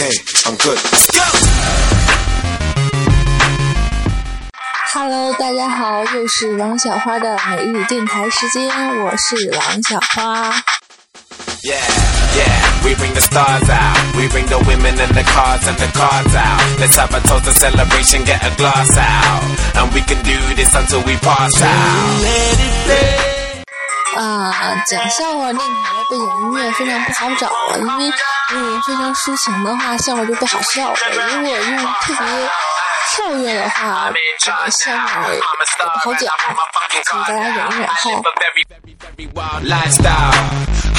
Okay, I'm good. Let's go. Hello，大家好，又是王小花的每日电台时间，我是王小花。 Yeah, yeah, we bring the stars out. We bring the women and the cars and the cards out. Let's have a toast and celebration, get a glass out. And we can do this until we pass out. Let it play. 啊，讲笑话电台的背景音乐非常不好找啊，因为如果非常抒情的话，笑话就不好笑了；如果用特别跳跃的话，这个笑话也不好讲，请大家忍一忍哈。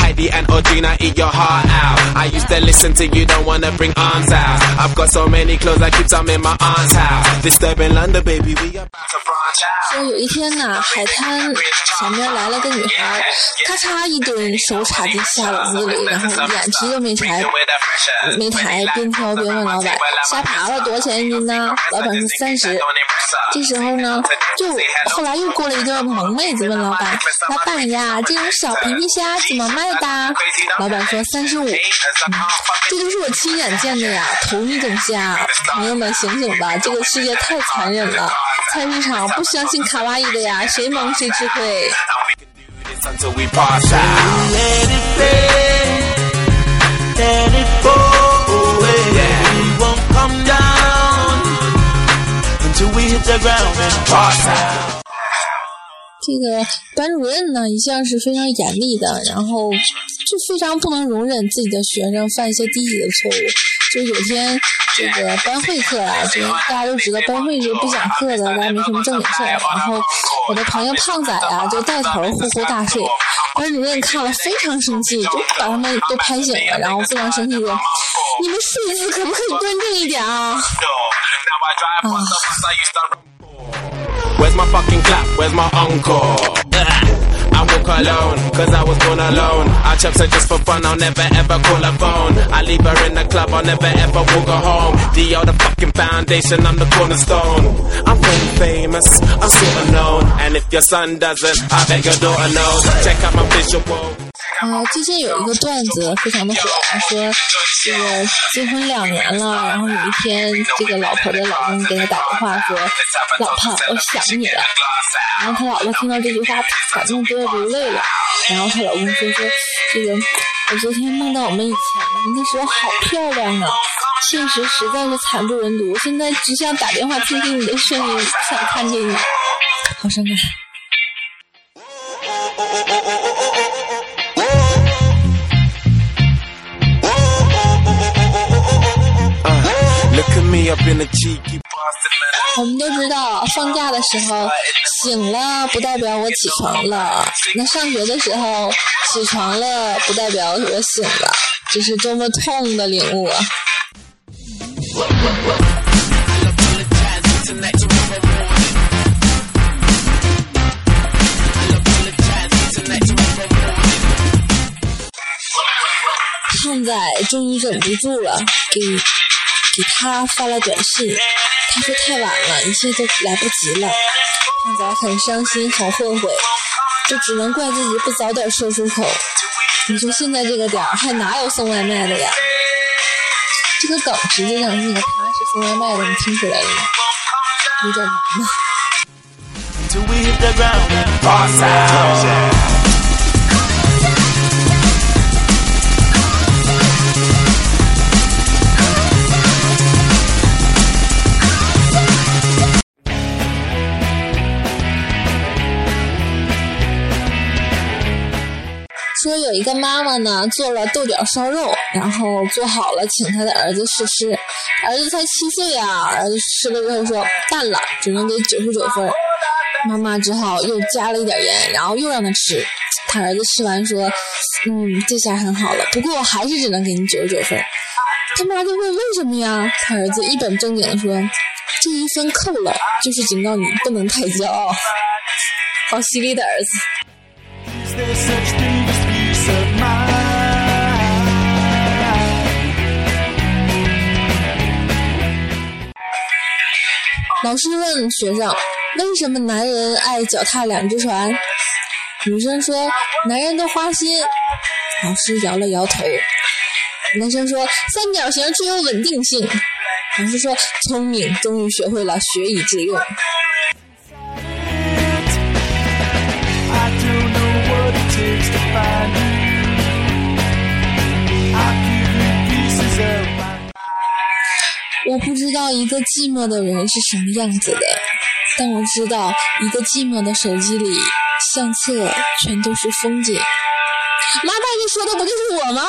Heidi and Audrina, eat your heart out. I used to listen to you, don't wanna bring arms out. I've got so many clothes, I keep some in my aunt's house. Disturbing London, baby, we about to branch out. 说有一天呢，海滩前面来了个女孩，咔嚓一蹲，手插进虾笼子里，然后眼皮都没抬，没抬，边挑边问老板：“虾爬了多少钱一斤呢？”老板说三十。这时候呢，就后来又过来一个萌妹子问老板：“老板呀，这种小皮皮虾怎么卖的？”老板说：“三十五。”嗯，这都是我亲眼见的呀，同一种虾，朋友们醒醒吧，这个世界太残忍了。菜市场不相信卡哇伊的呀，谁萌谁吃亏。这个班主任呢，一向是非常严厉的，然后就非常不能容忍自己的学生犯一些低级的错误。就有天这个班会课啊，就大家都知道班会是不讲课的，大家没什么正经事儿。然后我的朋友胖仔啊，就带头呼呼大睡。班主任看了非常生气，就把他们都拍醒了，然后非常生气说：“你们睡姿可不可以端正一点啊？” Now Where's my fucking clap? Where's my encore? I walk alone, cause I was born alone. I chops her just for fun, I'll never ever call her phone. I leave her in the club, I'll never ever walk her home. The other fucking foundation, I'm the cornerstone. I'm pretty famous, I'm sort of known. And if your son doesn't, I bet your daughter knows. Check out my visual. 啊，最近有一个段子非常的火，说这个结婚两年了，然后有一天这个老婆的老公给她打电话说：“老婆，我想你了。”然后他老婆听到这句话，感动得流泪了。然后她老公说：“说这个我昨天梦到我们以前了，那时候好漂亮啊，现实实在是惨不忍睹。现在只想打电话听听你的声音，想看见你，好伤感。”我们都知道，放假的时候醒了不代表我起床了，那上学的时候起床了不代表我醒了，这是多么痛的领悟啊！胖仔终于忍不住了，给给他发了短信，他说太晚了，一切都来不及了。胖仔很伤心，很后悔，就只能怪自己不早点说出口。你说现在这个点儿还哪有送外卖的呀？这个梗实际上是那个他是送外卖的，你听出来了吗？有点难呢。有一个妈妈呢做了豆角烧肉，然后做好了请她的儿子试吃，儿子才七岁啊，儿子吃了之后说淡了，只能给九十九分。妈妈只好又加了一点盐，然后又让他吃。他儿子吃完说：“嗯，这下很好了，不过我还是只能给你九十九分。”他妈就问为什么呀？他儿子一本正经的说：“这一分扣了，就是警告你不能太骄傲。”好犀利的儿子。老师问学生：“为什么男人爱脚踏两只船？”女生说：“男人的花心。”老师摇了摇头。男生说三角形具有稳定性。老师说聪明，终于学会了学以致用。我不知道一个寂寞的人是什么样子的，但我知道一个寂寞的手机里相册全都是风景。妈大爷说的不就是我吗？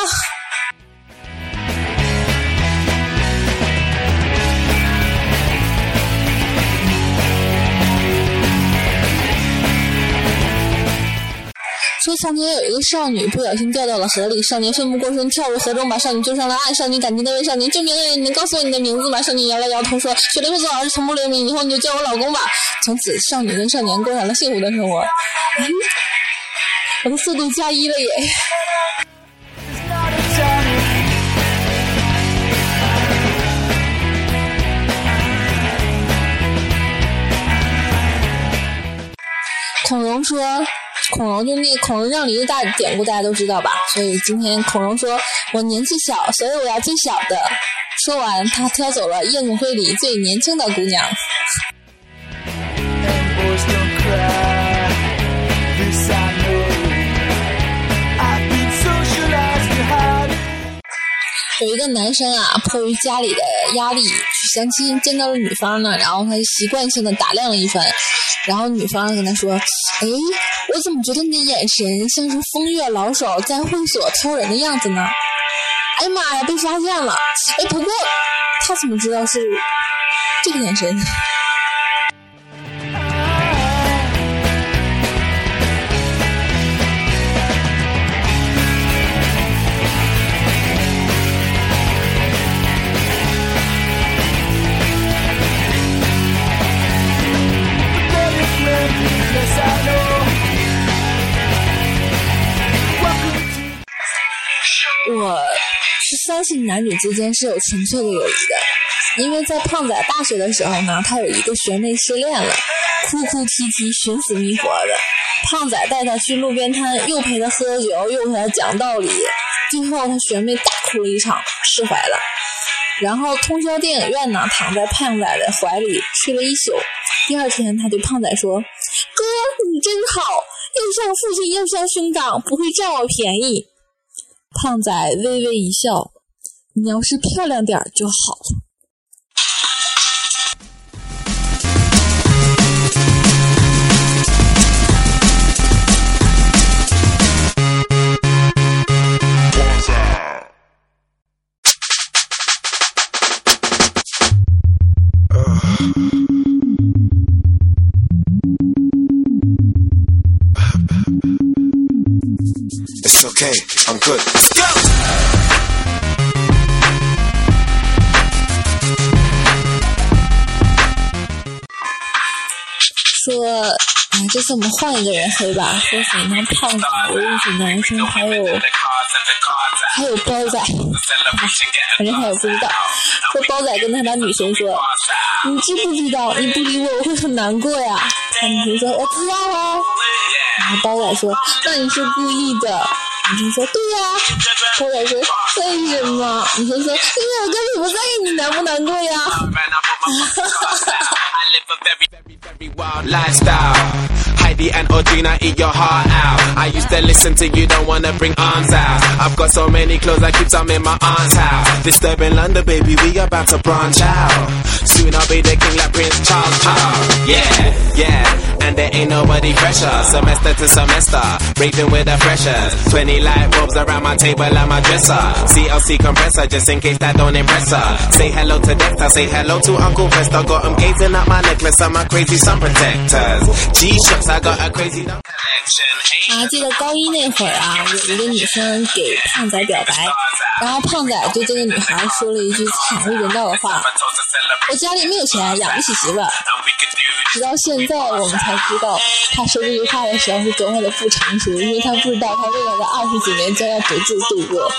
说从前有一个少女不小心掉到了河里，少年奋不顾身跳入河中，把少女救上了岸。少女感激的问少年：“救命的人，你能告诉我你的名字吗？”少年摇了摇头说：“雪里不老师从不留名，以后你就叫我老公吧。”从此，少女跟少年过上了幸福的生活。我的速度加一了耶！恐龙说。孔融就那孔融让梨的大典故大家都知道吧？所以今天孔融说：“我年纪小，所以我要最小的。”说完，他挑走了夜总会里最年轻的姑娘。有一个男生啊，迫于家里的压力相亲，见到了女方呢，然后他就习惯性的打量了一番，然后女方跟他说：“哎。”我怎么觉得你的眼神像是风月老手在会所挑人的样子呢？哎呀妈呀，被发现了！哎，不过他怎么知道是这个眼神？相信男女之间是有纯粹的友谊的，因为在胖仔大学的时候呢，他有一个学妹失恋了，哭哭啼啼、寻死觅活的。胖仔带他去路边摊，又陪他喝酒，又陪他讲道理，最后他学妹大哭了一场，释怀了。然后通宵电影院呢，躺在胖仔的怀里睡了一宿。第二天，他对胖仔说：“哥，你真好，又像父亲又像兄长，不会占我便宜。”胖仔微微一笑：“你要是漂亮点就好。” okay, I'm good. Let's go! 这次我们换一个人黑吧，说谁呢？胖子，我认识男生，还有还有包仔，反正还有不知道。说包仔跟他的女神说，你知不知道你不理我我会很难过呀？他女神说我知道啊。然后包仔说，那你是故意的。女生说：“对呀。”包仔说：“为什么？”女生说：“因为我根本不在意你难不难过呀。”哈哈 And Audrina eat your heart out. I used to listen to you, don't wanna bring arms out. I've got so many clothes, I keep some in my aunt's house. Disturbing London, baby, we about to branch out. Soon I'll be the king like Prince Charles. Charles. Yeah, yeah and there ain't nobody fresher. Semester to semester, raving with the freshers. 20 light bulbs around my table and my dresser. CLC compressor, just in case that don't impress her. Say hello to Dexter, say hello to Uncle Fester. Got him gazing at my necklace and my crazy sun protectors. G-shots, I 还记得高一那会儿啊，有一个女生给胖仔表白，然后胖仔对这个女孩说了一句惨无人道的话：“我家里没有钱养不起媳妇。” 直到现在，我们才知道他说这句话的时候是多么的不成熟，因为他不知道他未来的二十几年将要独自度过。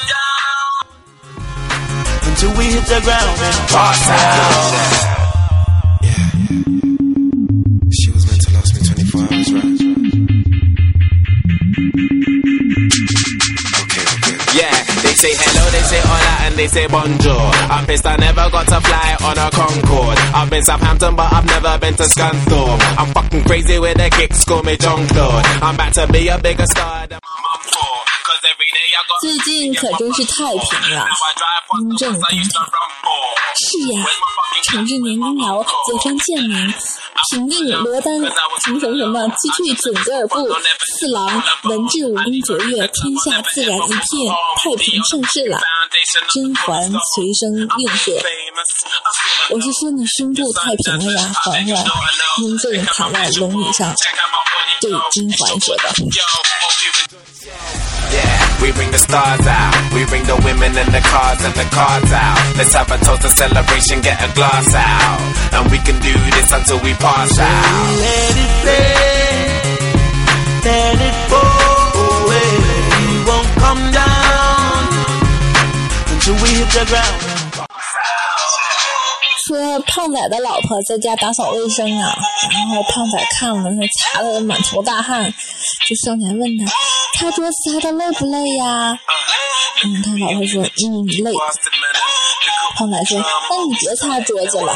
Say hello, they say hola, and they say bonjour. I'm pissed I never got to fly on a Concorde. I've been Southampton, but I've never been to Scunthorpe. I'm fucking crazy with the kicks, call me John Claude. I'm about to be a bigger star 最近可真是太平了，雍正。是呀，惩治年羹尧，解放建宁，平定罗丹，什么什么什么，击退准噶尔部，四郎，文治武功卓越，天下自然一片太平盛世了。甄嬛随声应和：“我是说你胸部太平了呀，嬛嬛。”雍正躺在龙椅上，对甄嬛说道。Yeah, we bring the stars out. We bring the women and the cars and the cards out. Let's have a toast, a celebration, get a glass out. And we can do this until we pass out. Let it rain, let it pour away. We won't come down until we hit the ground. 说胖仔的老婆在家打扫卫生啊，然后胖仔看了，他擦的满头大汗，就上前问他， 擦桌子擦的累不累呀？嗯，他老婆说，嗯，累。胖仔说，那你别擦桌子了，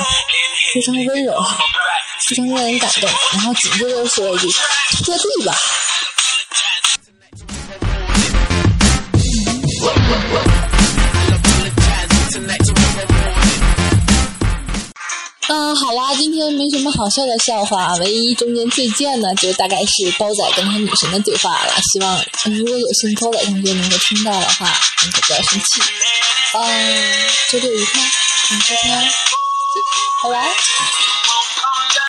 非常温柔，非常让人感动。然后紧接着说一句，拖地吧。嗯，好啦，今天没什么好笑的笑话，唯一中间最贱的就大概是包仔跟他女神的对话了。希望如果有幸包仔同学能够听到的话，你可不要生气。嗯，周六愉快，明天见，拜拜。